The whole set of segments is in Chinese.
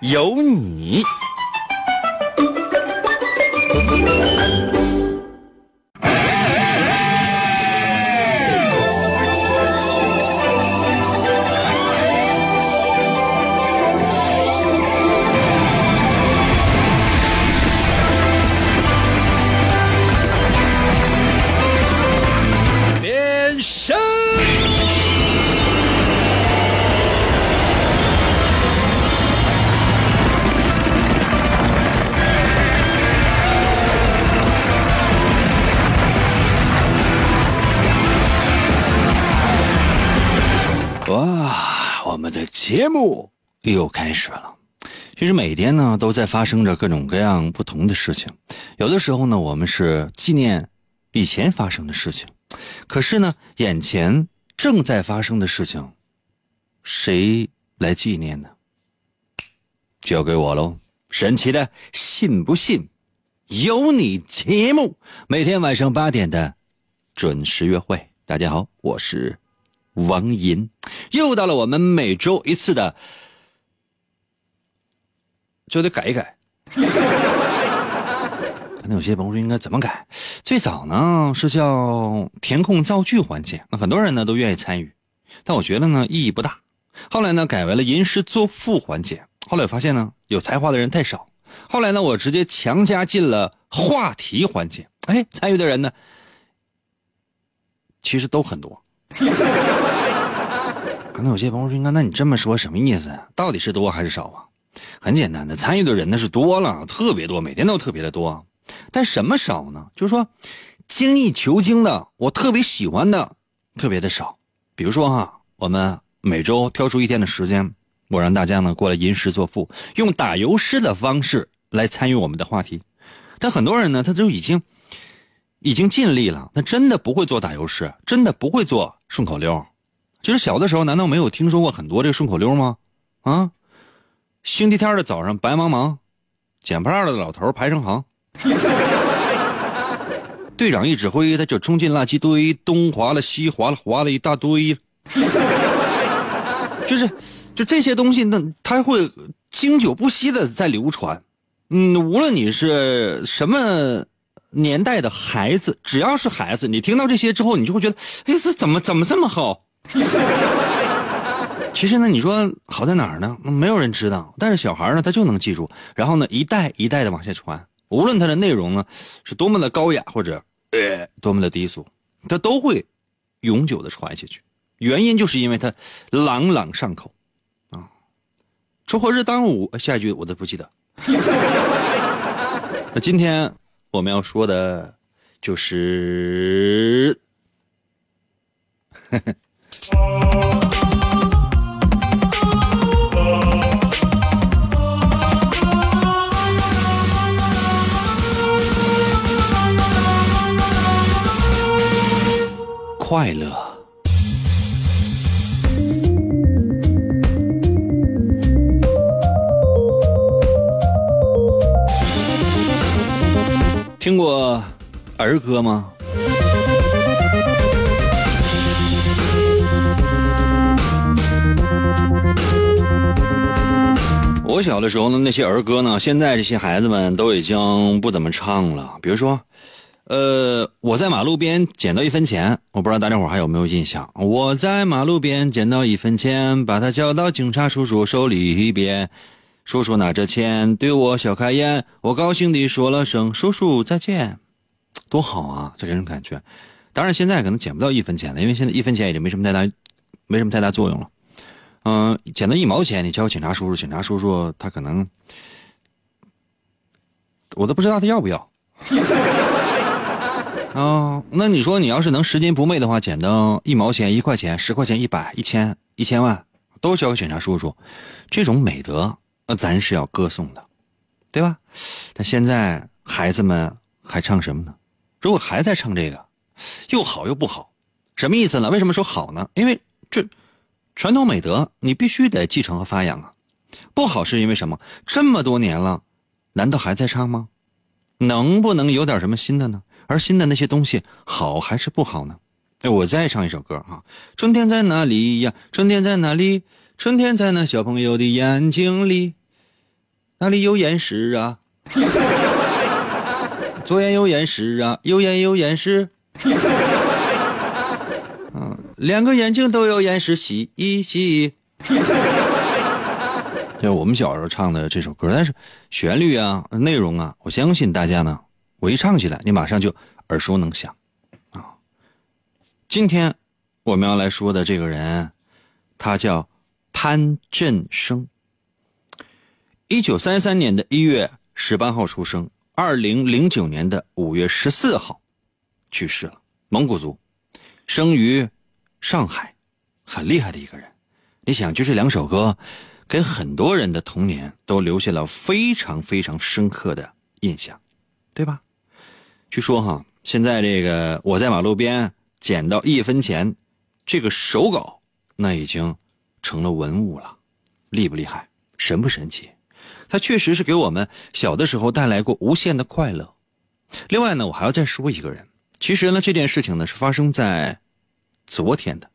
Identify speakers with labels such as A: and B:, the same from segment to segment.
A: 有你。
B: 我们的节目又开始了。其实每天呢，都在发生着各种各样不同的事情。有的时候呢，我们是纪念以前发生的事情，可是呢，眼前正在发生的事情，谁来纪念呢？交给我喽！神奇的，信不信？有你节目，每天晚上八点的准时约会。大家好，我是王银，又到了我们每周一次的，就得改一改。那有些朋友说应该怎么改？最早呢是叫填空造句环节，那很多人呢都愿意参与，但我觉得呢意义不大。后来呢改为了吟诗作赋环节，后来发现呢有才华的人太少，后来呢我直接强加进了话题环节，哎，参与的人呢其实都很多。可能有些朋友说：“那那你这么说什么意思？到底是多还是少啊？”很简单的，参与的人那是多了，特别多，每天都特别的多。但什么少呢？就是说，精益求精的，我特别喜欢的，特别的少。比如说哈，我们每周挑出一天的时间，我让大家呢过来吟诗作赋，用打油诗的方式来参与我们的话题。但很多人呢，他就已经已经尽力了，他真的不会做打油诗，真的不会做顺口溜。就是小的时候，难道没有听说过很多这个顺口溜吗？啊，星期天的早上白茫茫，捡破烂的老头排成行。队长一指挥，他就冲进垃圾堆，东划了西划了，划了一大堆。就是，就这些东西，那它会经久不息的在流传。嗯，无论你是什么年代的孩子，只要是孩子，你听到这些之后，你就会觉得，哎，这怎么怎么这么好？其实呢，你说好在哪儿呢？没有人知道，但是小孩呢，他就能记住，然后呢，一代一代的往下传。无论它的内容呢是多么的高雅或者呃多么的低俗，它都会永久的传下去。原因就是因为它朗朗上口啊。锄禾日当午，下一句我都不记得。那今天我们要说的就是。快乐。听过儿歌吗？我小的时候呢，那些儿歌呢，现在这些孩子们都已经不怎么唱了。比如说，呃，我在马路边捡到一分钱，我不知道大家伙还有没有印象？我在马路边捡到一分钱，把它交到警察叔叔手里边。叔叔拿着钱对我笑开颜，我高兴地说了声“叔叔再见”，多好啊！这给人感觉。当然，现在可能捡不到一分钱了，因为现在一分钱已经没什么太大，没什么太大作用了。嗯，捡到一毛钱，你交给警察叔叔，警察叔叔他可能，我都不知道他要不要。啊，那你说你要是能拾金不昧的话，捡到一毛钱、一块钱、十块钱、一百、一千、一千万，都交给警察叔叔，这种美德，那咱是要歌颂的，对吧？但现在孩子们还唱什么呢？如果还在唱这个，又好又不好，什么意思呢？为什么说好呢？因为这传统美德你必须得继承和发扬啊。不好是因为什么？这么多年了，难道还在唱吗？能不能有点什么新的呢？而新的那些东西好还是不好呢？哎，我再唱一首歌啊！春天在哪里呀？春天在哪里？春天在那小朋友的眼睛里。哪里有岩石啊？左眼有岩石啊，右眼有岩石。嗯，两个眼睛都有岩石，洗一洗。就我们小时候唱的这首歌，但是旋律啊、内容啊，我相信大家呢，我一唱起来，你马上就耳熟能详啊。今天我们要来说的这个人，他叫潘振声。一九三三年的一月十八号出生，二零零九年的五月十四号去世了。蒙古族，生于上海，很厉害的一个人。你想，就这两首歌。给很多人的童年都留下了非常非常深刻的印象，对吧？据说哈，现在这个我在马路边捡到一分钱，这个手稿那已经成了文物了，厉不厉害？神不神奇？它确实是给我们小的时候带来过无限的快乐。另外呢，我还要再说一个人。其实呢，这件事情呢是发生在昨天的，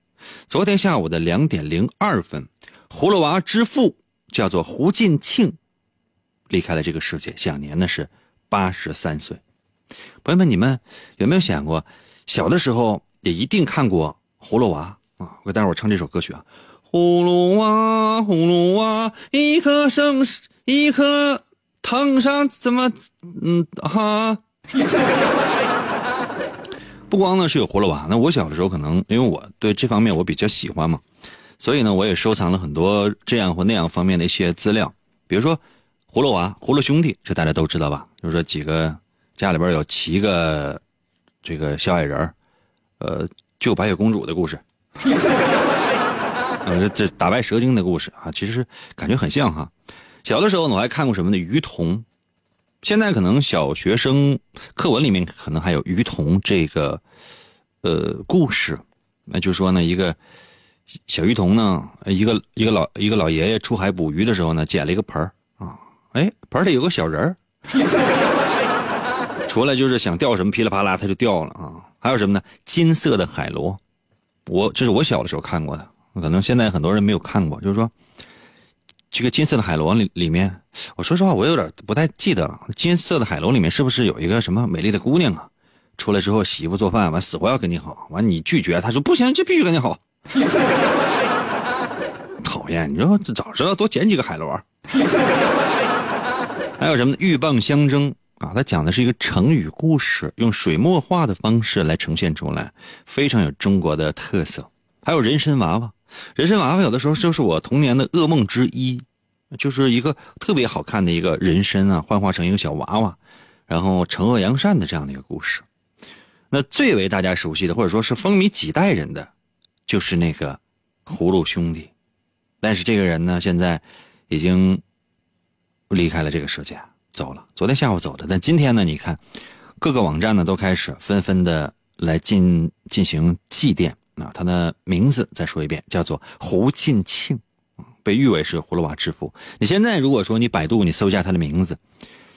B: 昨天下午的两点零二分。葫芦娃之父叫做胡进庆，离开了这个世界，享年呢是八十三岁。朋友们，你们有没有想过，小的时候也一定看过葫芦娃啊？我待会儿唱这首歌曲啊：葫芦娃，葫芦娃，一颗生一颗藤上怎么嗯哈？不光呢是有葫芦娃，那我小的时候可能因为我对这方面我比较喜欢嘛。所以呢，我也收藏了很多这样或那样方面的一些资料，比如说葫芦娃、葫芦兄弟，这大家都知道吧？就是说几个家里边有七个这个小矮人呃，救白雪公主的故事，呃，这打败蛇精的故事啊，其实感觉很像哈。小的时候呢，我还看过什么呢？鱼童，现在可能小学生课文里面可能还有鱼童这个呃故事，那就说呢一个。小鱼童呢？一个一个老一个老爷爷出海捕鱼的时候呢，捡了一个盆啊，哎，盆里有个小人儿，出来就是想钓什么，噼里啪啦他就钓了啊。还有什么呢？金色的海螺，我这是我小的时候看过的，可能现在很多人没有看过。就是说，这个金色的海螺里里面，我说实话，我有点不太记得了。金色的海螺里面是不是有一个什么美丽的姑娘啊？出来之后，媳妇做饭完，死活要跟你好，完你拒绝，他说不行，就必须跟你好。讨厌！你说早知道多捡几个海螺。还有什么？鹬蚌相争啊？它讲的是一个成语故事，用水墨画的方式来呈现出来，非常有中国的特色。还有人参娃娃，人参娃娃有的时候就是我童年的噩梦之一，就是一个特别好看的一个人参啊，幻化成一个小娃娃，然后惩恶扬善的这样的一个故事。那最为大家熟悉的，或者说是风靡几代人的。就是那个葫芦兄弟，但是这个人呢，现在已经离开了这个世界，走了。昨天下午走的，但今天呢，你看各个网站呢都开始纷纷的来进进行祭奠啊。他的名字再说一遍，叫做胡进庆，被誉为是葫芦娃之父。你现在如果说你百度你搜一下他的名字，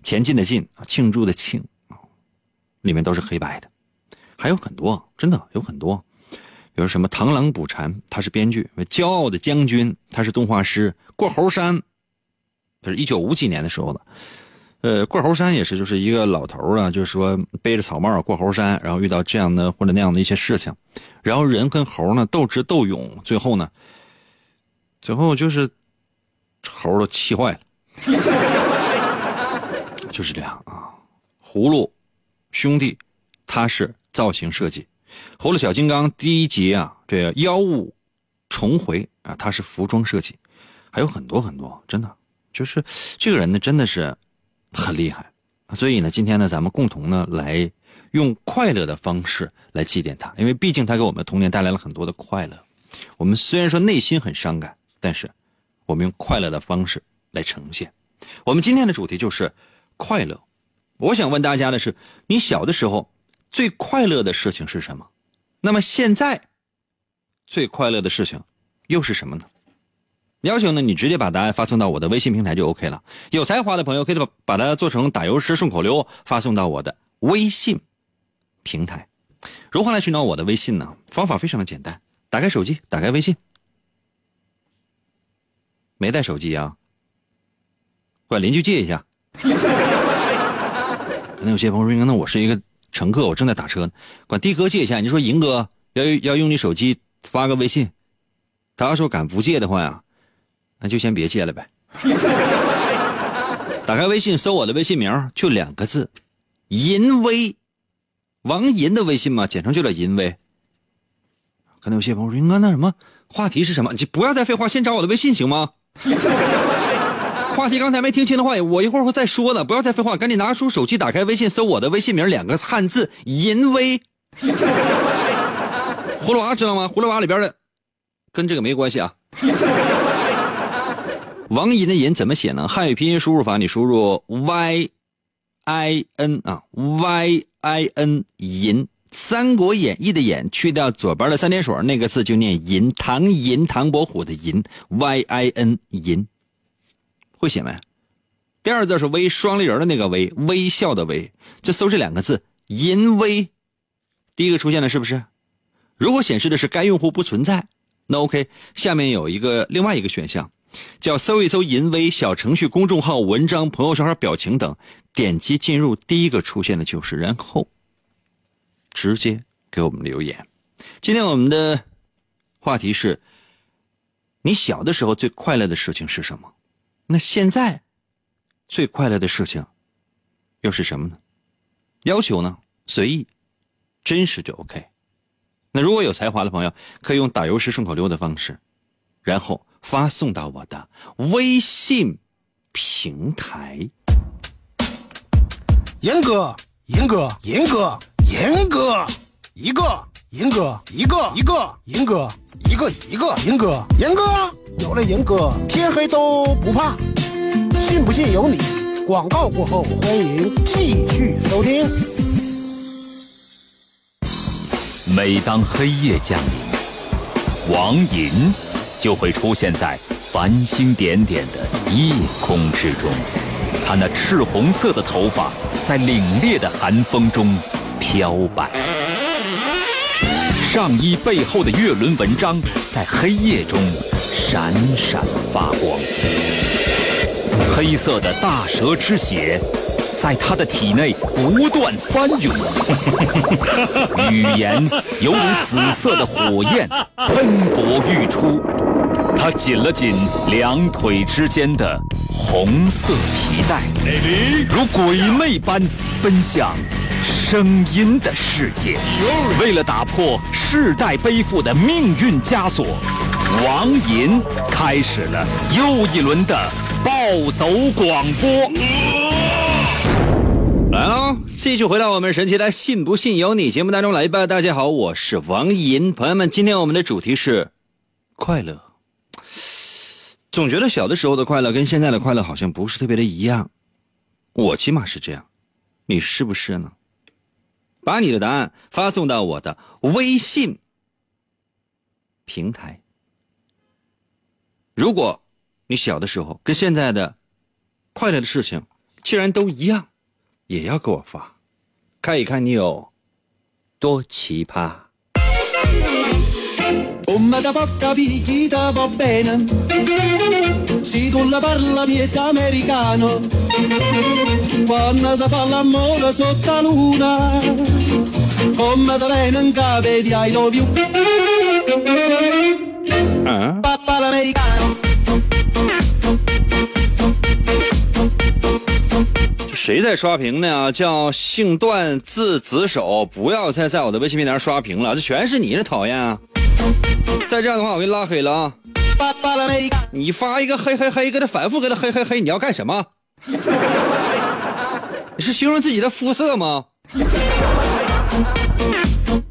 B: 前进的进啊，庆祝的庆啊，里面都是黑白的，还有很多，真的有很多。比如什么螳螂捕蝉，他是编剧；骄傲的将军，他是动画师；过猴山，他是一九五几年的时候的。呃，过猴山也是，就是一个老头啊，就是说背着草帽过猴山，然后遇到这样的或者那样的一些事情，然后人跟猴呢斗智斗勇，最后呢，最后就是猴都气坏了，就是这样啊。葫芦兄弟，他是造型设计。葫芦小金刚第一集啊，这妖物重回啊，他是服装设计，还有很多很多，真的就是这个人呢，真的是很厉害。所以呢，今天呢，咱们共同呢来用快乐的方式来祭奠他，因为毕竟他给我们童年带来了很多的快乐。我们虽然说内心很伤感，但是我们用快乐的方式来呈现。我们今天的主题就是快乐。我想问大家的是，你小的时候最快乐的事情是什么？那么现在最快乐的事情又是什么呢？要求呢，你直接把答案发送到我的微信平台就 OK 了。有才华的朋友可以把把它做成打油诗顺口溜，发送到我的微信平台。如何来寻找我的微信呢？方法非常的简单，打开手机，打开微信。没带手机啊？管邻居借一下。那有些朋友说：“那我是一个乘客，我正在打车呢，管的哥借一下。”你说银哥要要用你手机发个微信，他要说敢不借的话呀，那就先别借了呗。打开微信，搜我的微信名，就两个字：银威，王银的微信嘛，简称就叫银威。可能有些朋友说：“银哥，那什么话题是什么？你不要再废话，先找我的微信行吗？” 话题刚才没听清的话，我一会儿会再说的。不要再废话，赶紧拿出手机，打开微信，搜我的微信名，两个汉字“淫威”。葫芦娃知道吗？葫芦娃里边的，跟这个没关系啊。王银的银怎么写呢？汉语拼音输入法，你输入 y i n 啊，y i n 银，《三国演义》的演去掉左边的三点水，那个字就念银。唐银，唐伯虎的银，y i n 银。会写没？第二字是微双立人的那个微，微笑的微。就搜这两个字“淫微”，第一个出现了是不是？如果显示的是该用户不存在，那 OK。下面有一个另外一个选项，叫搜一搜“淫微”小程序、公众号、文章、朋友圈、表情等，点击进入，第一个出现的就是，然后直接给我们留言。今天我们的话题是：你小的时候最快乐的事情是什么？那现在最快乐的事情又是什么呢？要求呢随意，真实就 OK。那如果有才华的朋友，可以用打油诗顺口溜的方式，然后发送到我的微信平台。
C: 严哥，严哥，严哥，严哥，一个，严哥，一个，一个，严哥，一个，一个，严哥，严哥。有了严哥，天黑都不怕，信不信由你。广告过后，欢迎继续收听。
A: 每当黑夜降临，王银就会出现在繁星点点的夜空之中。他那赤红色的头发在凛冽的寒风中飘摆，上衣背后的月轮纹章在黑夜中。闪闪发光，黑色的大蛇之血在他的体内不断翻涌，语言犹如紫色的火焰喷薄欲出。他紧了紧两腿之间的红色皮带，如鬼魅般奔向声音的世界。为了打破世代背负的命运枷锁。王银开始了又一轮的暴走广播，
B: 来喽，继续回到我们神奇的“信不信由你”节目当中来吧。大家好，我是王银，朋友们，今天我们的主题是快乐。总觉得小的时候的快乐跟现在的快乐好像不是特别的一样，我起码是这样，你是不是呢？把你的答案发送到我的微信平台。如果你小的时候跟现在的快乐的事情既然都一样，也要给我发，看一看你有多奇葩。嗯。谁在刷屏呢？叫姓段字子手，不要再在我的微信平台刷屏了，这全是你的讨厌啊！再这样的话，我给你拉黑了啊！你发一个嘿嘿嘿，给他反复给他嘿嘿嘿，你要干什么？你是形容自己的肤色吗？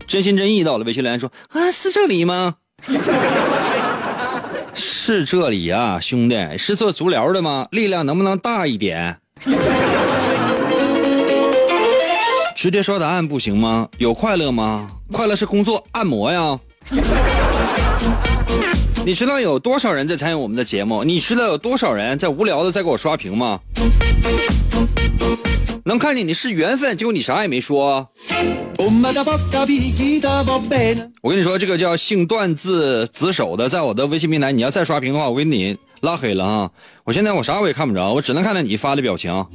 B: 真心真意到了，微信留言说啊，是这里吗？是这里啊，兄弟，是做足疗的吗？力量能不能大一点？直接说答案不行吗？有快乐吗？快乐是工作按摩呀。你知道有多少人在参与我们的节目？你知道有多少人在无聊的在给我刷屏吗？能看见你是缘分，结果你啥也没说。我跟你说，这个叫姓段字子手的，在我的微信平台，你要再刷屏的话，我给你拉黑了啊！我现在我啥我也看不着，我只能看到你发的表情。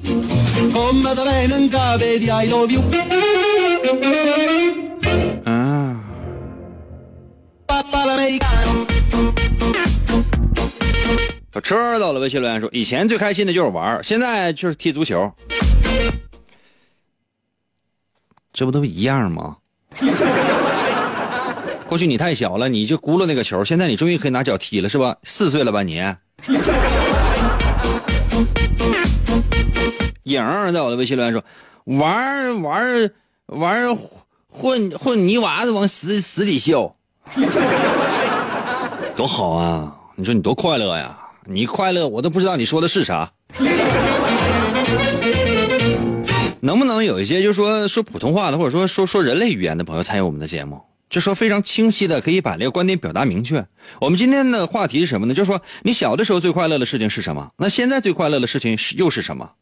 B: 小车到了，微信留言说：“以前最开心的就是玩，现在就是踢足球。”这不都一样吗？过去你太小了，你就轱辘那个球，现在你终于可以拿脚踢了，是吧？四岁了吧你？影儿在我的微信留言说：“玩玩玩混混泥娃子往死死里笑，多好啊！你说你多快乐呀？你快乐，我都不知道你说的是啥。”能不能有一些就是说说普通话的，或者说说说人类语言的朋友参与我们的节目？就说非常清晰的可以把这个观点表达明确。我们今天的话题是什么呢？就是说你小的时候最快乐的事情是什么？那现在最快乐的事情是又是什么？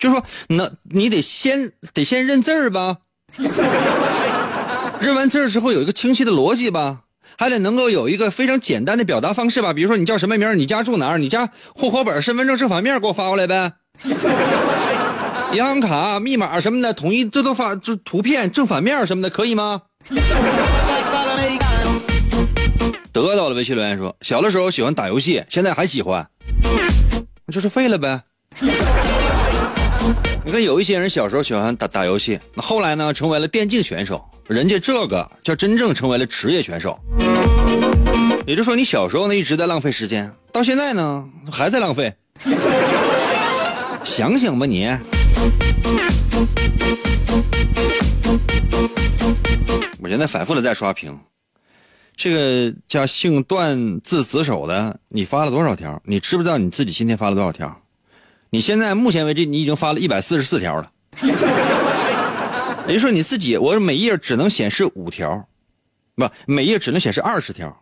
B: 就是说，那你得先得先认字儿吧，认完字儿之后有一个清晰的逻辑吧，还得能够有一个非常简单的表达方式吧。比如说你叫什么名？你家住哪儿？你家户口本、身份证正反面给我发过来呗。银行卡密码什么的，统一这都发就图片正反面什么的，可以吗？得到了微信留言说，小的时候喜欢打游戏，现在还喜欢，那就是废了呗。你看有一些人小时候喜欢打打游戏，那后来呢成为了电竞选手，人家这个叫真正成为了职业选手。也就是说，你小时候呢一直在浪费时间，到现在呢还在浪费。想想吧你。我现在反复的在刷屏，这个叫姓段字子手的，你发了多少条？你知不知道你自己今天发了多少条？你现在目前为止，你已经发了一百四十四条了。也就是说你自己，我每页只能显示五条，不，每页只能显示二十条。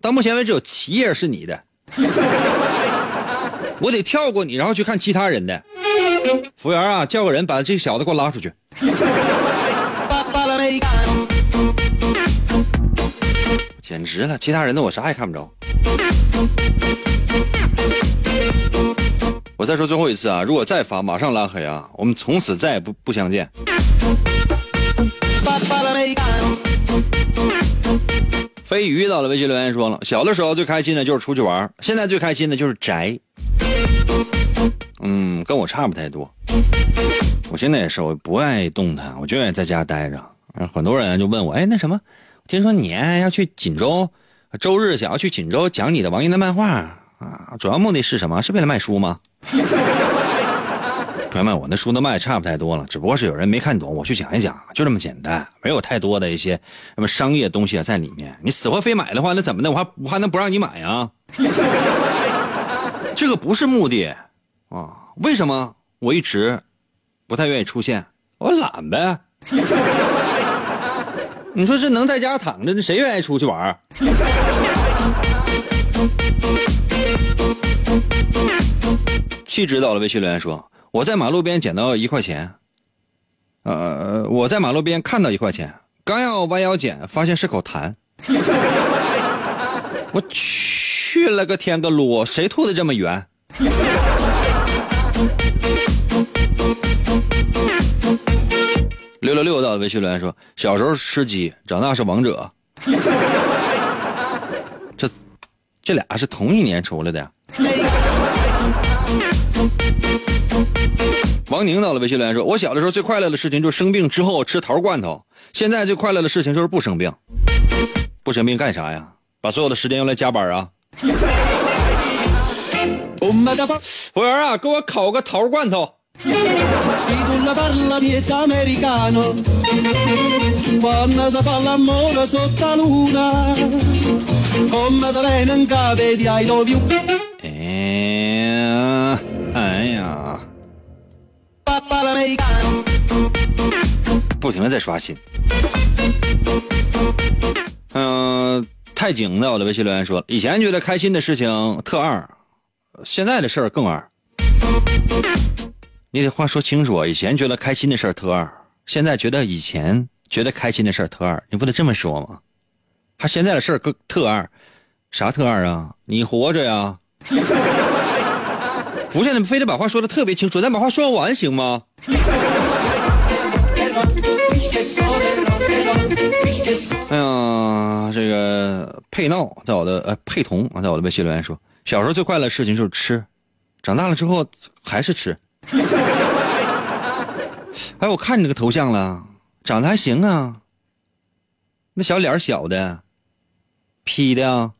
B: 到目前为止有七页是你的，我得跳过你，然后去看其他人的。服务员啊，叫个人把这个小子给我拉出去。简直了，其他人的我啥也看不着。我再说最后一次啊，如果再发，马上拉黑啊！我们从此再也不不相见。飞鱼到了，微信留言说了，小的时候最开心的就是出去玩，现在最开心的就是宅。嗯，跟我差不太多。我现在也是，我不爱动弹，我就愿意在家待着。很多人就问我，哎，那什么，听说你要去锦州，周日想要去锦州讲你的王英的漫画啊？主要目的是什么？是为了卖书吗？朋友们，我那书都卖差不太多了，只不过是有人没看懂，我去讲一讲，就这么简单，没有太多的一些什么商业东西在里面。你死活非买的话，那怎么的？我还我还能不让你买啊？这个不是目的，啊，为什么我一直不太愿意出现？我懒呗。你说这能在家躺着，谁愿意出去玩？气质到了，微信留言说：“我在马路边捡到一块钱，呃，我在马路边看到一块钱，刚要弯腰捡，发现是口痰。我去了个天个噜，谁吐的这么圆？”六六六到的微信留言说：“小时候吃鸡，长大是王者。这这俩是同一年出来的。”王宁到了微信留言说：“我小的时候最快乐的事情就是生病之后吃桃罐头，现在最快乐的事情就是不生病。不生病干啥呀？把所有的时间用来加班啊？”服务员啊，给我烤个桃罐头。哎，哎呀，不停的在刷新。嗯、太紧的我的微信留言说，以前觉得开心的事情特二，现在的事儿更二。你得话说清楚！以前觉得开心的事儿特二，现在觉得以前觉得开心的事儿特二，你不得这么说吗？他现在的事儿更特二，啥特二啊？你活着呀？不是你们非得把话说的特别清楚，咱把话说完行吗？哎呀，这个佩闹在我的呃佩彤啊，在我的微信留言说，小时候最快乐的事情就是吃，长大了之后还是吃。哎，我看你这个头像了，长得还行啊，那小脸小的，P 的啊，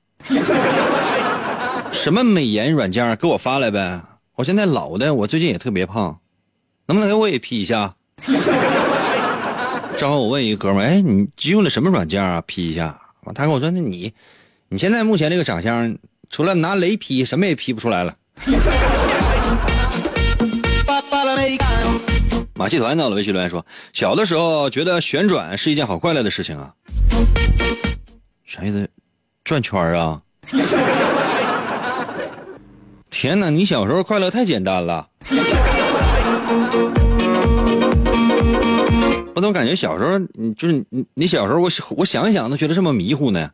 B: 什么美颜软件给我发来呗。我现在老的，我最近也特别胖，能不能给我也 P 一下？正好我问一个哥们儿，哎，你用的什么软件啊？P 一下。他跟我说，那你，你现在目前这个长相，除了拿雷 P，什么也 P 不出来了。马戏团到了微信留言说，小的时候觉得旋转是一件好快乐的事情啊。啥意思？转圈儿啊？天哪，你小时候快乐太简单了。我怎么感觉小时候，你就是你，你小时候我我想一想都觉得这么迷糊呢？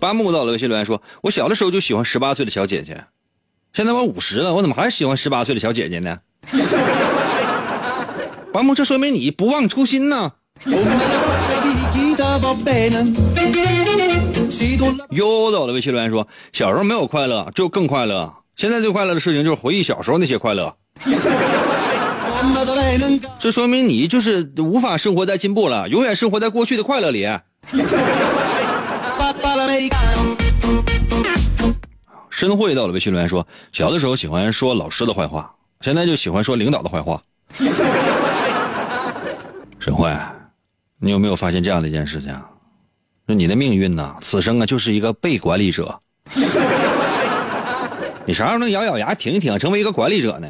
B: 八木到了微信留言说，我小的时候就喜欢十八岁的小姐姐，现在我五十了，我怎么还喜欢十八岁的小姐姐呢？八木，这说明你不忘初心呢。又到了微信留言说，小时候没有快乐，只有更快乐。现在最快乐的事情就是回忆小时候那些快乐。这说明你就是无法生活在进步了，永远生活在过去的快乐里。申慧到了微信留言说，小的时候喜欢说老师的坏话，现在就喜欢说领导的坏话。沈慧，你有没有发现这样的一件事情？说你的命运呢，此生啊就是一个被管理者。你啥时候能咬咬牙挺一挺，成为一个管理者呢？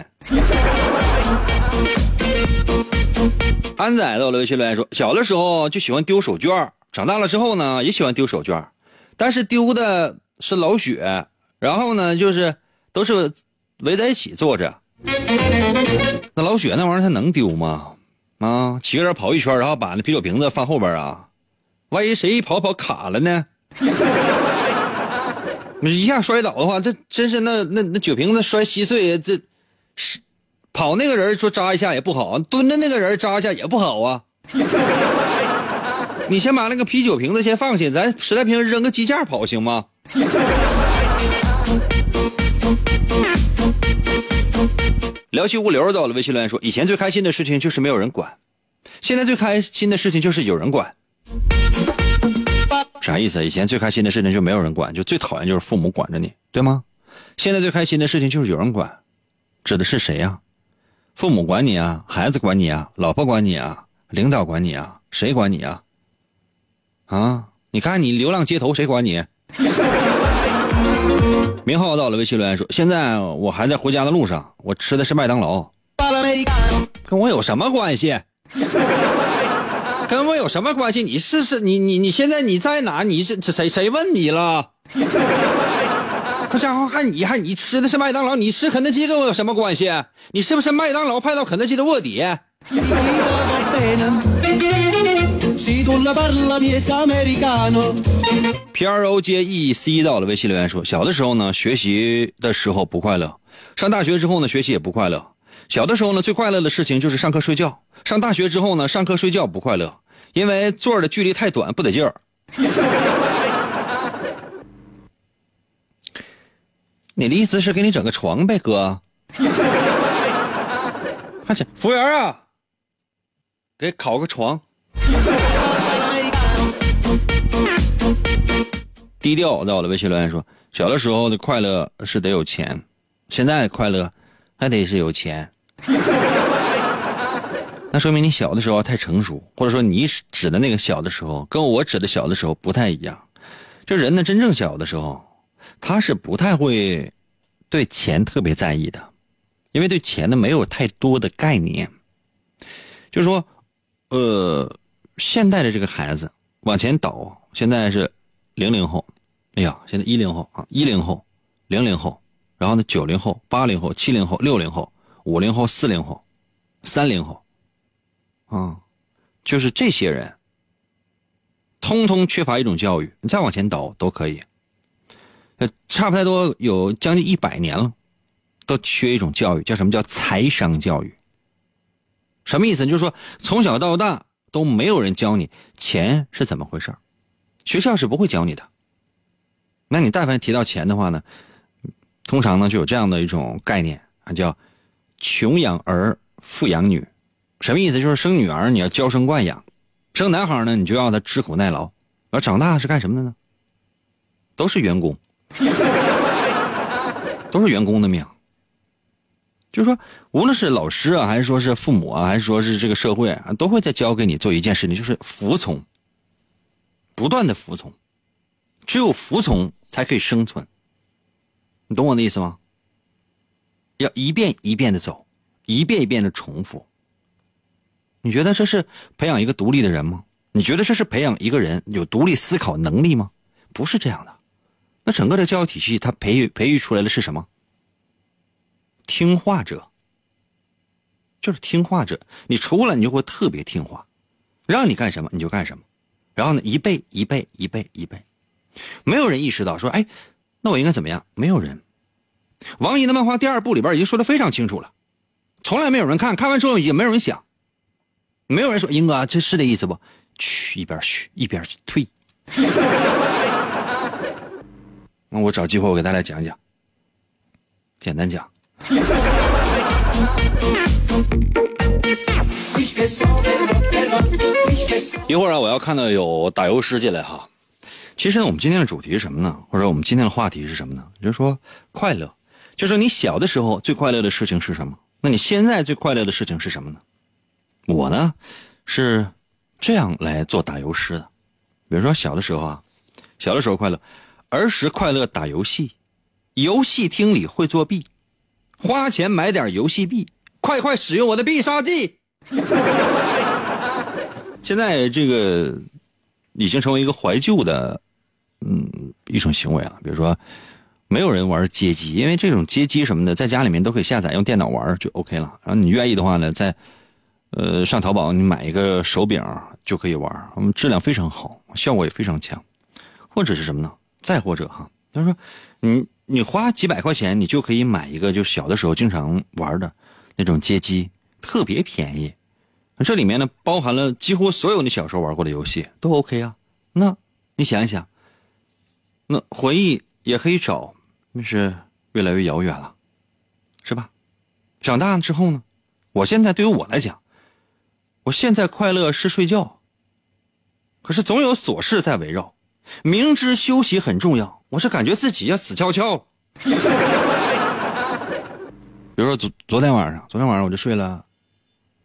B: 安仔到了微信留言说，小的时候就喜欢丢手绢长大了之后呢，也喜欢丢手绢但是丢的是老雪，然后呢，就是都是围在一起坐着。那老雪那玩意儿它能丢吗？啊，几个人跑一圈，然后把那啤酒瓶子放后边啊，万一谁一跑跑卡了呢？一下摔倒的话，这真是那那那酒瓶子摔稀碎，这是跑那个人说扎一下也不好，蹲着那个人扎一下也不好啊。你先把那个啤酒瓶子先放下，咱实在不行扔个鸡架跑行吗？聊起物流到了，微信留言说：以前最开心的事情就是没有人管，现在最开心的事情就是有人管。啥意思？以前最开心的事情就没有人管，就最讨厌就是父母管着你，对吗？现在最开心的事情就是有人管，指的是谁呀？父母管你啊，孩子管你啊，老婆管你啊，领导管你啊，谁管你啊？啊，你看你流浪街头，谁管你？明浩到了，微信留言说：现在我还在回家的路上，我吃的是麦当劳，跟我有什么关系？跟我有什么关系？你试试，你你你现在你在哪？你是谁谁问你了？这家伙还你还你吃的是麦当劳，你吃肯德基跟我有什么关系？你是不是麦当劳派到肯德基的卧底？P R O J E C 到了微信留言说：小的时候呢，学习的时候不快乐；上大学之后呢，学习也不快乐。小的时候呢，最快乐的事情就是上课睡觉；上大学之后呢，上课睡觉不快乐，因为座的距离太短，不得劲儿。你的意思是给你整个床呗，哥？快去，服务员啊，给烤个床。低调在我的微信留言说：“小的时候的快乐是得有钱，现在快乐还得是有钱。”那说明你小的时候太成熟，或者说你指的那个小的时候，跟我指的小的时候不太一样。就人呢，真正小的时候，他是不太会对钱特别在意的，因为对钱呢没有太多的概念。就是说，呃，现在的这个孩子往前倒，现在是零零后，哎呀，现在一零后啊，一零后、零零后，然后呢，九零后、八零后、七零后、六零后、五零后、四零后、三零后。啊，就是这些人，通通缺乏一种教育。你再往前倒都可以，差不太多有将近一百年了，都缺一种教育，叫什么叫财商教育？什么意思？就是说从小到大都没有人教你钱是怎么回事学校是不会教你的。那你但凡提到钱的话呢，通常呢就有这样的一种概念啊，叫穷养儿，富养女。什么意思？就是生女儿你要娇生惯养，生男孩呢你就要他吃苦耐劳，而长大是干什么的呢？都是员工，都是员工的命。就是说，无论是老师啊，还是说是父母啊，还是说是这个社会啊，都会在教给你做一件事情，就是服从，不断的服从，只有服从才可以生存。你懂我的意思吗？要一遍一遍的走，一遍一遍的重复。你觉得这是培养一个独立的人吗？你觉得这是培养一个人有独立思考能力吗？不是这样的。那整个的教育体系，它培育培育出来的是什么？听话者，就是听话者。你出来，你就会特别听话，让你干什么你就干什么。然后呢，一倍一倍一倍一倍，没有人意识到说，哎，那我应该怎么样？没有人。王姨的漫画第二部里边已经说的非常清楚了，从来没有人看看完之后也没有人想。没有人说英哥，这是这意思不？去一边去，一边去退。那我找机会我给大家讲讲，简单讲。一会儿啊，我要看到有打油诗进来哈。其实呢，我们今天的主题是什么呢？或者我们今天的话题是什么呢？就是说快乐，就是你小的时候最快乐的事情是什么？那你现在最快乐的事情是什么呢？我呢，是这样来做打油诗的。比如说小的时候啊，小的时候快乐，儿时快乐打游戏，游戏厅里会作弊，花钱买点游戏币，快快使用我的必杀技。现在这个已经成为一个怀旧的，嗯，一种行为了。比如说，没有人玩街机，因为这种街机什么的，在家里面都可以下载，用电脑玩就 OK 了。然后你愿意的话呢，在呃，上淘宝你买一个手柄就可以玩，质量非常好，效果也非常强。或者是什么呢？再或者哈，他说，你你花几百块钱，你就可以买一个就小的时候经常玩的那种街机，特别便宜。这里面呢，包含了几乎所有你小时候玩过的游戏，都 OK 啊。那你想一想，那回忆也可以找，那是越来越遥远了，是吧？长大之后呢，我现在对于我来讲。我现在快乐是睡觉，可是总有琐事在围绕。明知休息很重要，我是感觉自己要死翘翘。比如说昨昨天晚上，昨天晚上我就睡了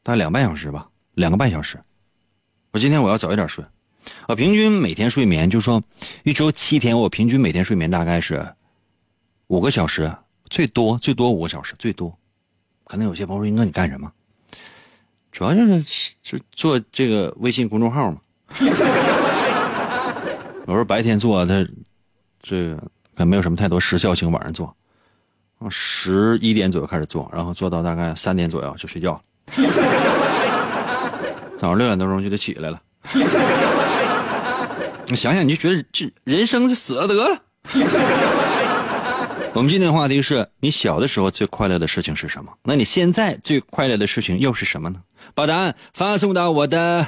B: 大概两半小时吧，两个半小时。我今天我要早一点睡，我平均每天睡眠就说一周七天，我平均每天睡眠大概是五个小时，最多最多五个小时，最多。可能有些朋友说：“英哥，你干什么？”主要就是就做这个微信公众号嘛。我说白天做，他这个没有什么太多时效性。晚上做，十一点左右开始做，然后做到大概三点左右就睡觉了。早上六点多钟就得起来了。你想想，你就觉得这人生就死了得了。我们今天的话题是你小的时候最快乐的事情是什么？那你现在最快乐的事情又是什么呢？把答案发送到我的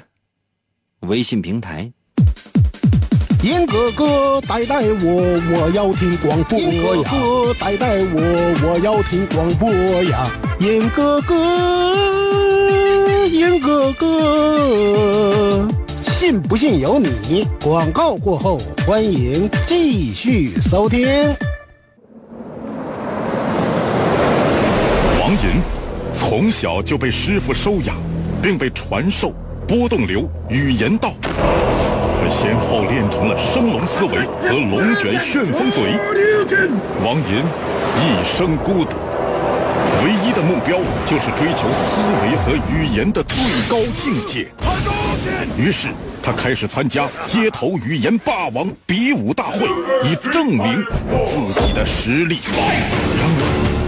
B: 微信平台。
C: 严哥哥带带我，我要听广播呀！严哥哥带带我，我要听广播呀！严哥哥，严哥哥。信不信由你。广告过后，欢迎继续收听。
D: 王银从小就被师傅收养，并被传授波动流语言道。先后练成了升龙思维和龙卷旋风嘴。王银一生孤独。唯一的目标就是追求思维和语言的最高境界。于是，他开始参加街头语言霸王比武大会，以证明自己的实力。然而，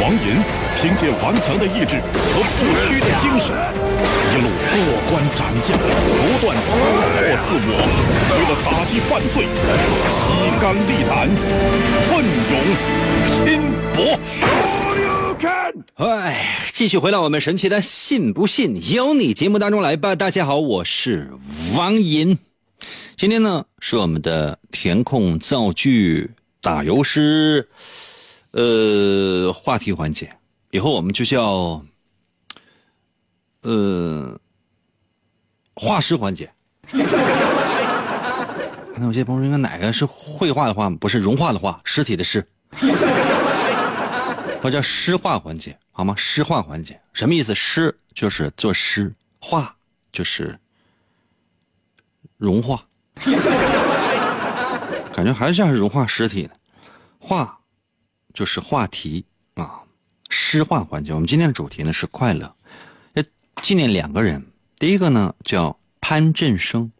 D: 王银凭借顽强的意志和不屈的精神，一路过关斩将，不断突破自我。为了打击犯罪，披肝沥胆，奋勇拼搏。
B: 哎，继续回到我们神奇的“信不信由你”节目当中来吧。大家好，我是王银。今天呢是我们的填空造句打油诗。呃，话题环节，以后我们就叫呃画师环节。那有些朋友，应该哪个是绘画的画不是融化的画，尸体的尸。或叫诗画环节，好吗？诗画环节什么意思？诗就是作诗，画就是融化。感觉还是像是融化尸体呢，画。就是话题啊，诗话环节。我们今天的主题呢是快乐，要纪念两个人。第一个呢叫潘振声，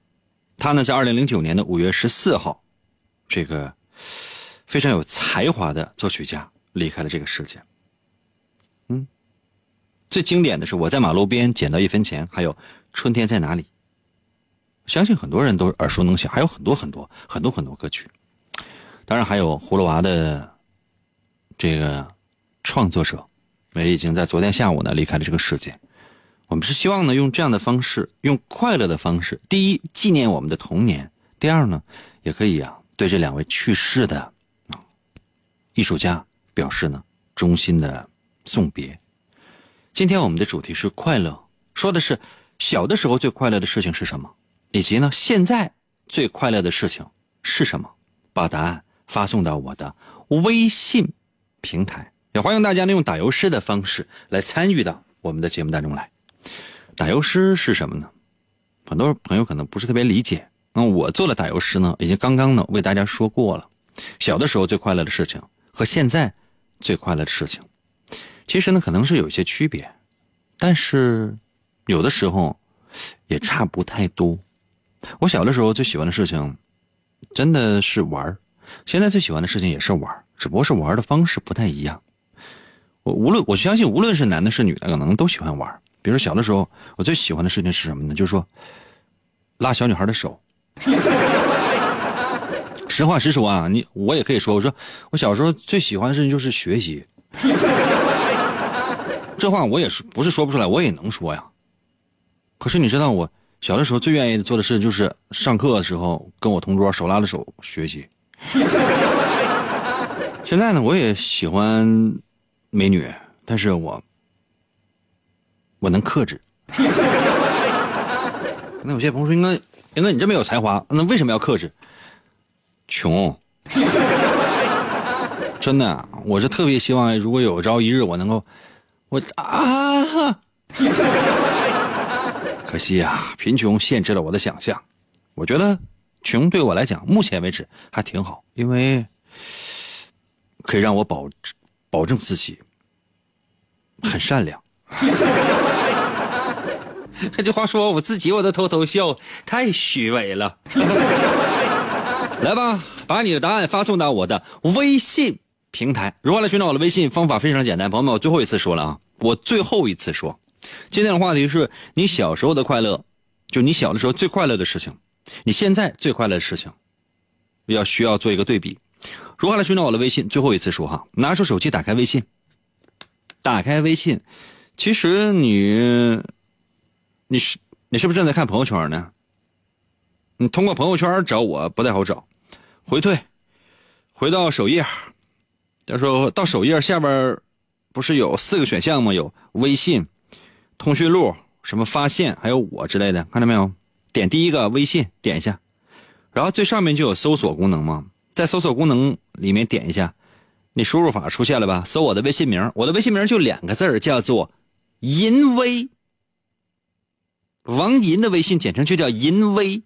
B: 他呢在二零零九年的五月十四号，这个非常有才华的作曲家离开了这个世界。嗯，最经典的是我在马路边捡到一分钱，还有春天在哪里。相信很多人都耳熟能详，还有很多很多很多很多歌曲。当然还有葫芦娃的。这个创作者也已经在昨天下午呢离开了这个世界。我们是希望呢用这样的方式，用快乐的方式，第一纪念我们的童年，第二呢也可以啊对这两位去世的啊艺术家表示呢衷心的送别。今天我们的主题是快乐，说的是小的时候最快乐的事情是什么，以及呢现在最快乐的事情是什么？把答案发送到我的微信。平台也欢迎大家呢用打油诗的方式来参与到我们的节目当中来。打油诗是什么呢？很多朋友可能不是特别理解。那我做了打油诗呢，已经刚刚呢为大家说过了。小的时候最快乐的事情和现在最快乐的事情，其实呢可能是有一些区别，但是有的时候也差不太多。我小的时候最喜欢的事情真的是玩现在最喜欢的事情也是玩只不过是玩的方式不太一样。我无论我相信，无论是男的是女的，可能都喜欢玩。比如小的时候，我最喜欢的事情是什么呢？就是说，拉小女孩的手。实话实说啊，你我也可以说，我说我小时候最喜欢的事情就是学习。这话我也是不是说不出来，我也能说呀。可是你知道，我小的时候最愿意做的事就是上课的时候跟我同桌手拉着手学习。现在呢，我也喜欢美女，但是我我能克制。那有些朋友说：“应该，应该你这么有才华，那为什么要克制？”穷，真的，我是特别希望，如果有朝一日我能够，我啊，可惜呀，贫穷限制了我的想象。我觉得穷对我来讲，目前为止还挺好，因为。可以让我保保证自己很善良。这话说我自己我都偷偷笑，太虚伪了。来吧，把你的答案发送到我的微信平台。如何来寻找我的微信？方法非常简单，朋友们，我最后一次说了啊，我最后一次说，今天的话题是你小时候的快乐，就你小的时候最快乐的事情，你现在最快乐的事情，要需要做一个对比。如何来寻找我的微信？最后一次说哈，拿出手机，打开微信，打开微信，其实你，你是你是不是正在看朋友圈呢？你通过朋友圈找我不太好找，回退，回到首页，他说到首页下边不是有四个选项吗？有微信、通讯录、什么发现，还有我之类的，看到没有？点第一个微信，点一下，然后最上面就有搜索功能吗？在搜索功能里面点一下，你输入法出现了吧？搜我的微信名，我的微信名就两个字叫做“淫威”，王银的微信简称就叫“淫威”，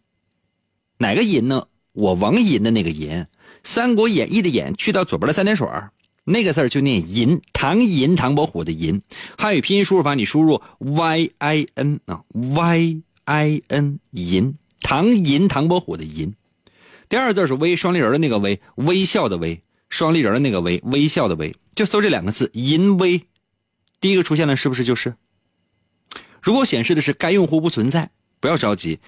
B: 哪个银呢？我王银的那个银，《三国演义》的演去掉左边的三点水那个字就念银，唐银，唐伯虎的银。汉语拼音输入法你输入 y i n 啊 y。i n 银唐银唐伯虎的银，第二个字是微双立人的那个微微笑的微双立人的那个微微笑的微，就搜这两个字淫微，第一个出现的是不是就是？如果显示的是该用户不存在，不要着急，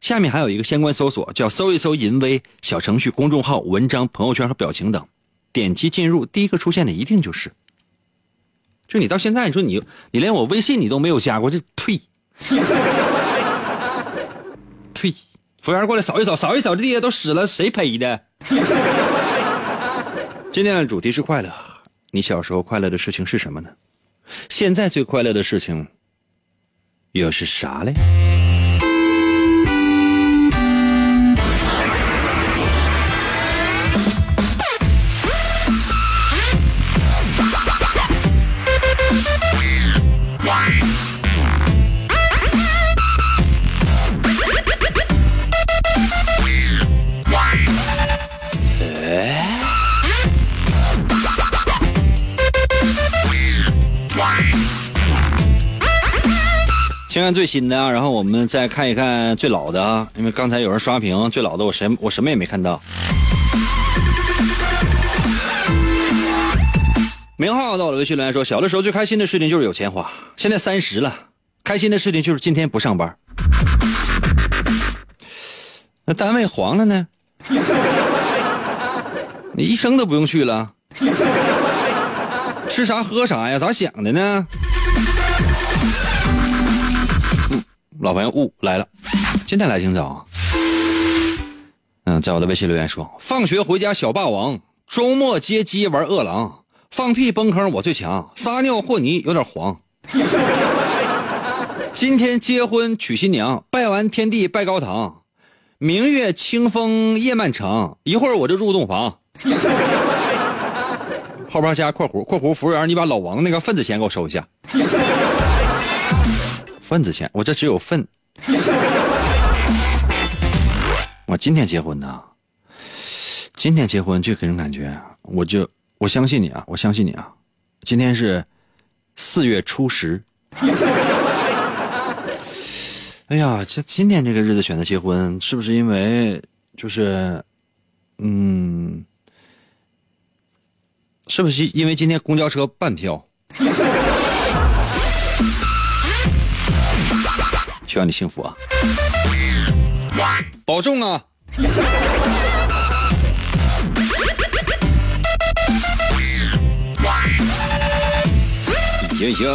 B: 下面还有一个相关搜索叫搜一搜淫微小程序、公众号、文章、朋友圈和表情等，点击进入，第一个出现的一定就是。就你到现在你说你你连我微信你都没有加过，这退。退，服务员过来扫一扫，扫一扫，这地下都屎了，谁赔的？今天的主题是快乐，你小时候快乐的事情是什么呢？现在最快乐的事情又是啥嘞？先看最新的啊，然后我们再看一看最老的啊。因为刚才有人刷屏，最老的我什我什么也没看到。明浩到了微信留言说：“小的时候最开心的事情就是有钱花，现在三十了，开心的事情就是今天不上班。那单位黄了呢？你一生都不用去了，吃啥喝啥呀？咋想的呢？”老朋友雾来了，今天来挺早。嗯，在我的微信留言说：放学回家小霸王，周末接机玩饿狼，放屁崩坑我最强，撒尿和泥有点黄。今天结婚娶新娘，拜完天地拜高堂，明月清风夜漫长，一会儿我就入洞房。后边加括弧括弧，服务员你把老王那个份子钱给我收一下。份子钱，我这只有份。我今天结婚呢，今天结婚就给人感觉，我就我相信你啊，我相信你啊。今天是四月初十。哎呀，这今天这个日子选择结婚，是不是因为就是，嗯，是不是因为今天公交车半票？让你幸福啊，保重啊！行行！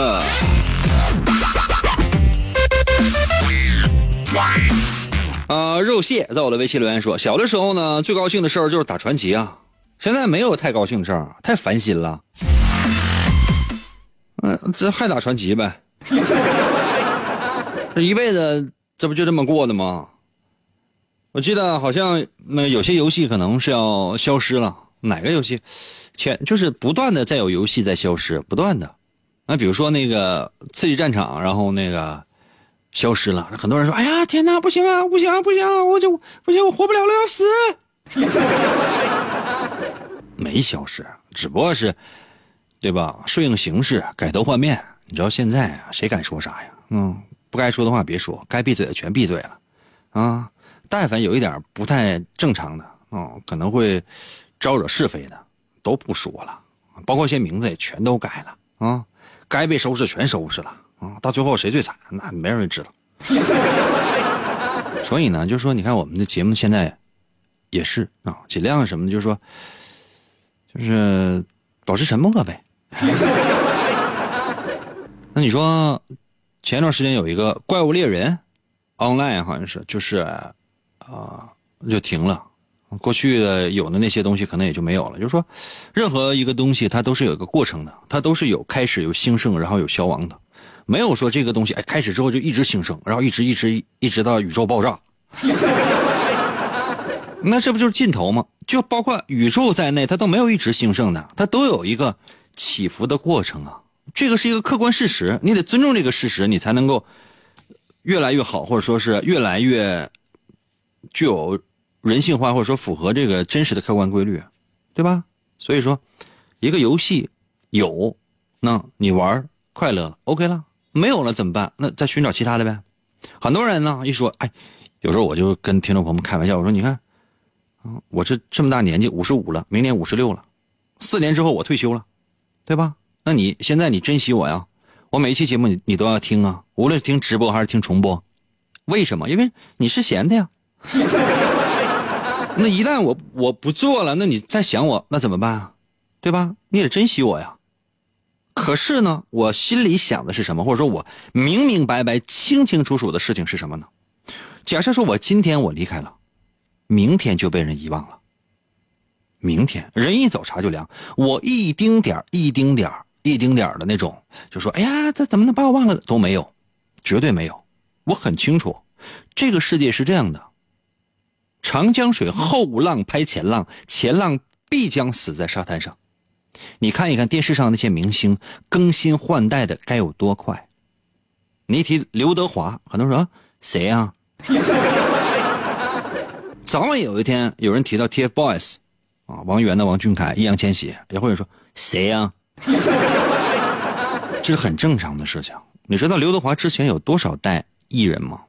B: 啊，肉蟹在我的微信留言说，小的时候呢，最高兴的事儿就是打传奇啊。现在没有太高兴的事儿，太烦心了。嗯，这还打传奇呗？这一辈子，这不就这么过的吗？我记得好像那有些游戏可能是要消失了，哪个游戏？前就是不断的在有游戏在消失，不断的。那比如说那个刺激战场，然后那个消失了，很多人说：“哎呀，天哪，不行啊，不行啊，不行，啊，我就不行，我活不了了，要死。”没消失，只不过是，对吧？顺应形势，改头换面。你知道现在啊，谁敢说啥呀？嗯。不该说的话别说，该闭嘴的全闭嘴了，啊！但凡有一点不太正常的，啊，可能会招惹是非的，都不说了，包括一些名字也全都改了，啊！该被收拾全收拾了，啊！到最后谁最惨，那没人知道。所以呢，就是说，你看我们的节目现在也是啊，尽量什么，就是说，就是保持沉默呗。那你说，前一段时间有一个怪物猎人，online 好像是，就是啊、就停了。过去的有的那些东西可能也就没有了。就是说，任何一个东西它都是有一个过程的，它都是有开始、有兴盛，然后有消亡的，没有说这个东西哎开始之后就一直兴盛，然后一直一直一直到宇宙爆炸。那这不就是尽头吗？就包括宇宙在内，它都没有一直兴盛的，它都有一个起伏的过程啊。这个是一个客观事实，你得尊重这个事实，你才能够越来越好，或者说是越来越具有人性化，或者说符合这个真实的客观规律，对吧？所以说，一个游戏有，那你玩快乐，OK 了，没有了怎么办？那再寻找其他的呗。很多人呢一说，哎，有时候我就跟听众朋友们开玩笑，我说你看。我这这么大年纪，五十五了，明年五十六了，四年之后我退休了，对吧？那你现在你珍惜我呀，我每一期节目你你都要听啊，无论是听直播还是听重播，为什么？因为你是闲的呀。那一旦我我不做了，那你再想我，那怎么办啊？对吧？你得珍惜我呀。可是呢，我心里想的是什么？或者说我明明白白、清清楚楚的事情是什么呢？假设说我今天我离开了。明天就被人遗忘了。明天人一走茶就凉，我一丁点、一丁点、一丁点的那种，就说：“哎呀，他怎么能把我忘了？”都没有，绝对没有。我很清楚，这个世界是这样的：长江水后浪拍前浪，前浪必将死在沙滩上。你看一看电视上那些明星更新换代的该有多快。你一提刘德华，很多人说谁呀、早晚有一天，有人提到 TFBOYS，啊，王源的王俊凯、易烊千玺，也会有人说谁呀、这是很正常的事情。你知道刘德华之前有多少代艺人吗？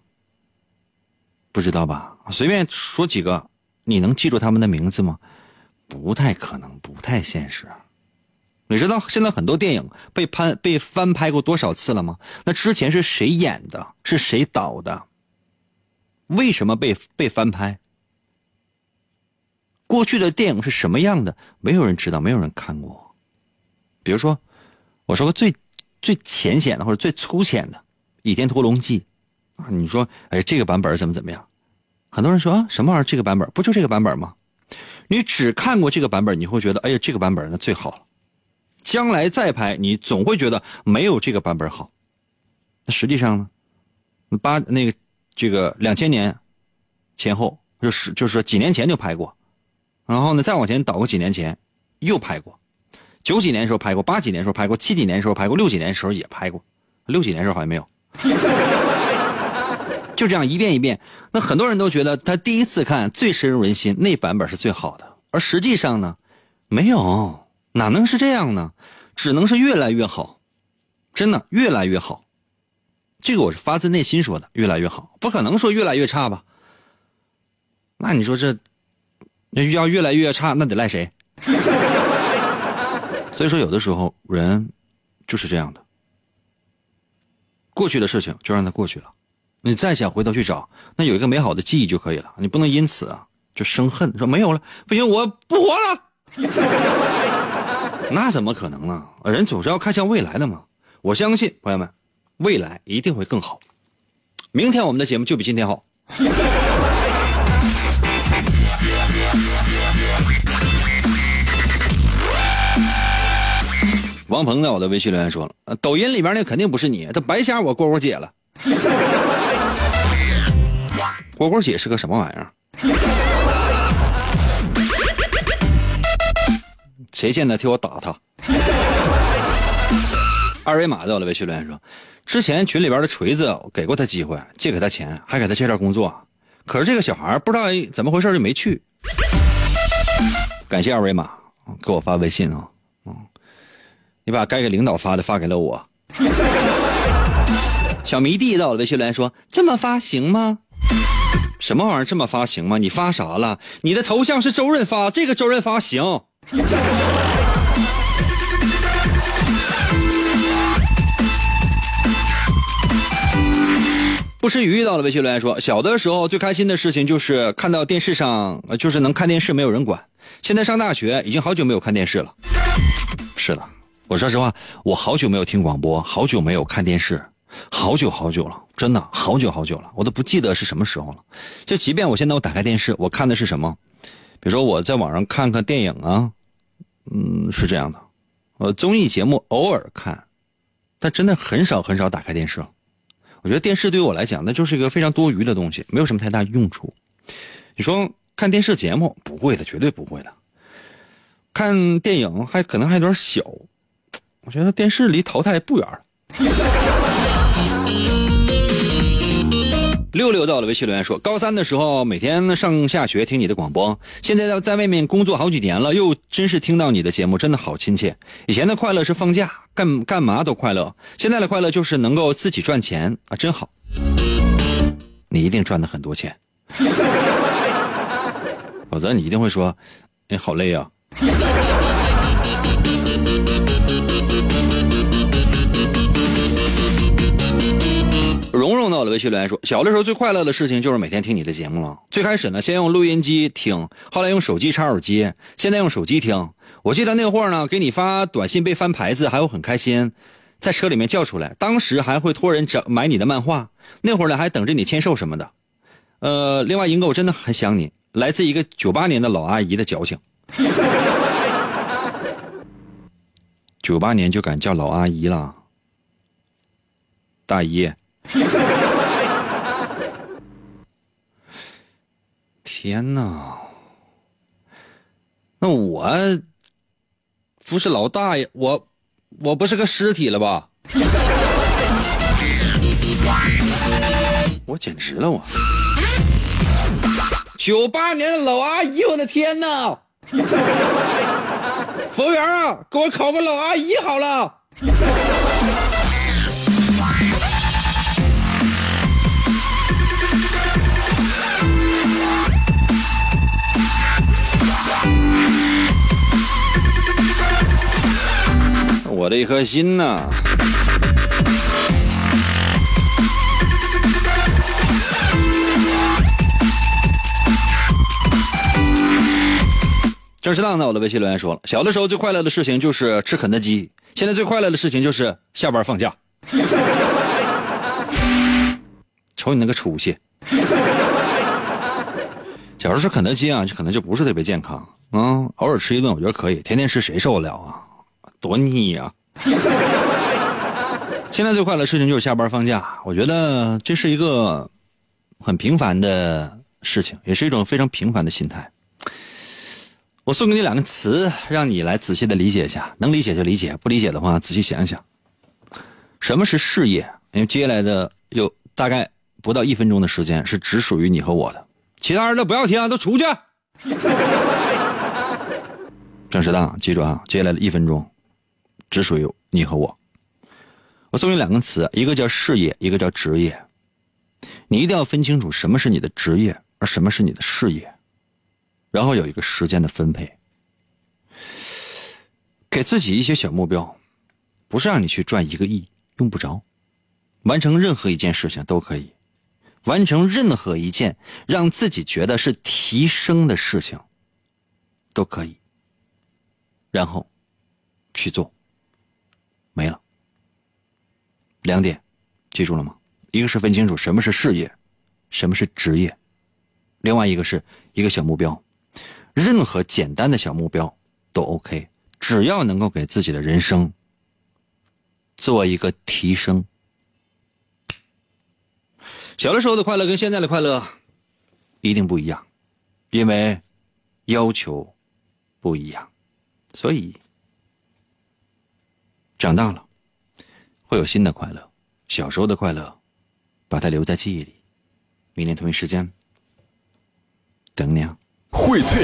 B: 不知道吧？随便说几个，你能记住他们的名字吗？不太可能，不太现实。你知道现在很多电影被拍被翻拍过多少次了吗？那之前是谁演的？是谁导的？为什么被被翻拍？过去的电影是什么样的？没有人知道，没有人看过。比如说，我说个最最浅显的或者最粗浅的《倚天屠龙记》啊，你说，哎，这个版本怎么怎么样？很多人说啊，什么玩意儿？这个版本不就这个版本吗？你只看过这个版本，你会觉得，哎呀，这个版本那最好了。将来再拍，你总会觉得没有这个版本好。那实际上呢，八那个这个两千年前后，就是就是说几年前就拍过，然后呢再往前倒个几年前又拍过，九几年时候拍过，八几年时候拍过，七几年时候拍过，六几年时候也拍过，六几年时候好像没有。就这样一遍一遍，那很多人都觉得他第一次看最深入人心，那版本是最好的，而实际上呢，没有，哪能是这样呢？只能是越来越好，真的越来越好。这个我是发自内心说的，越来越好，不可能说越来越差吧？那你说这要越来越差，那得赖谁？所以说，有的时候人就是这样的，过去的事情就让它过去了。你再想回头去找，那有一个美好的记忆就可以了。你不能因此啊就生恨，说没有了，不行，我不活了。那怎么可能呢？人总是要看向未来的嘛。我相信朋友们，未来一定会更好。明天我们的节目就比今天好。王鹏在我的微信留言说了，抖音里边那肯定不是你，他白瞎我蝈蝈姐了。蝈蝈姐是个什么玩意儿？谁见他替我打他？二维码在我的微信留言说，之前群里边的锤子给过他机会，借给他钱，还给他介绍工作，可是这个小孩不知道怎么回事就没去。感谢二维码，给我发微信啊，你把该给领导发的发给了我。小迷弟到了微信留言说：“这么发行吗？什么玩意儿这么发行吗？你发啥了？你的头像是周润发，这个周润发行。”不吃鱼到了微信留言说：“小的时候最开心的事情就是看到电视上，呃就是能看电视，没有人管。现在上大学，已经好久没有看电视了。是了，我说实话，我好久没有听广播，好久没有看电视，好久好久了，真的好久好久了，我都不记得是什么时候了。就即便我现在我打开电视，我看的是什么？比如说我在网上看看电影啊，嗯，是这样的。呃，综艺节目偶尔看，但真的很少很少打开电视。我觉得电视对于我来讲，那就是一个非常多余的东西，没有什么太大用处。你说看电视节目不会的，绝对不会的。看电影还可能还有点小。我觉得电视离淘汰不远了。六六到了微信留言说，高三的时候每天上下学听你的广播，现在在在外面工作好几年了，又真是听到你的节目，真的好亲切。以前的快乐是放假，干干嘛都快乐，现在的快乐就是能够自己赚钱啊，真好。你一定赚的很多钱，否则你一定会说，哎，好累啊。到了微信留言说：“小的时候最快乐的事情就是每天听你的节目了。最开始呢，先用录音机听，后来用手机插耳机，现在用手机听。我记得那会儿呢，给你发短信被翻牌子，还有很开心，在车里面叫出来。当时还会托人找买你的漫画，那会儿呢还等着你签售什么的。呃，另外，英哥，我真的很想你。来自一个九八年的老阿姨的矫情。九八年就敢叫老阿姨了，大姨。”天哪！那我不是老大爷，我我不是个尸体了吧？我简直了！我九八年的老阿姨，我的天哪！服务员啊，给我烤个老阿姨好了。我的一颗心呐！正适当的，我的微信留言说了：小的时候最快乐的事情就是吃肯德基，现在最快乐的事情就是下班放假。瞅你那个出息！小时候吃肯德基啊，这可能就不是特别健康啊，偶尔吃一顿我觉得可以，天天吃谁受得了啊？多腻呀！现在最快乐的事情就是下班放假，我觉得这是一个很平凡的事情，也是一种非常平凡的心态。我送给你两个词，让你来仔细的理解一下，能理解就理解，不理解的话仔细想想。什么是事业？因为接下来的有大概不到一分钟的时间是只属于你和我的，其他人都不要听，都出去。正适当，记住啊，接下来的一分钟。只属于你和我。我送你两个词，一个叫事业，一个叫职业。你一定要分清楚什么是你的职业，而什么是你的事业，然后有一个时间的分配。给自己一些小目标，不是让你去赚一个亿，用不着。完成任何一件事情都可以，完成任何一件让自己觉得是提升的事情，都可以。然后去做。没了，两点，记住了吗？一个是分清楚什么是事业，什么是职业，另外一个是一个小目标，任何简单的小目标都 OK，只要能够给自己的人生做一个提升。小的时候的快乐跟现在的快乐一定不一样，因为要求不一样，所以。长大了，会有新的快乐。小时候的快乐，把它留在记忆里。明天同一时间，等你啊！荟萃。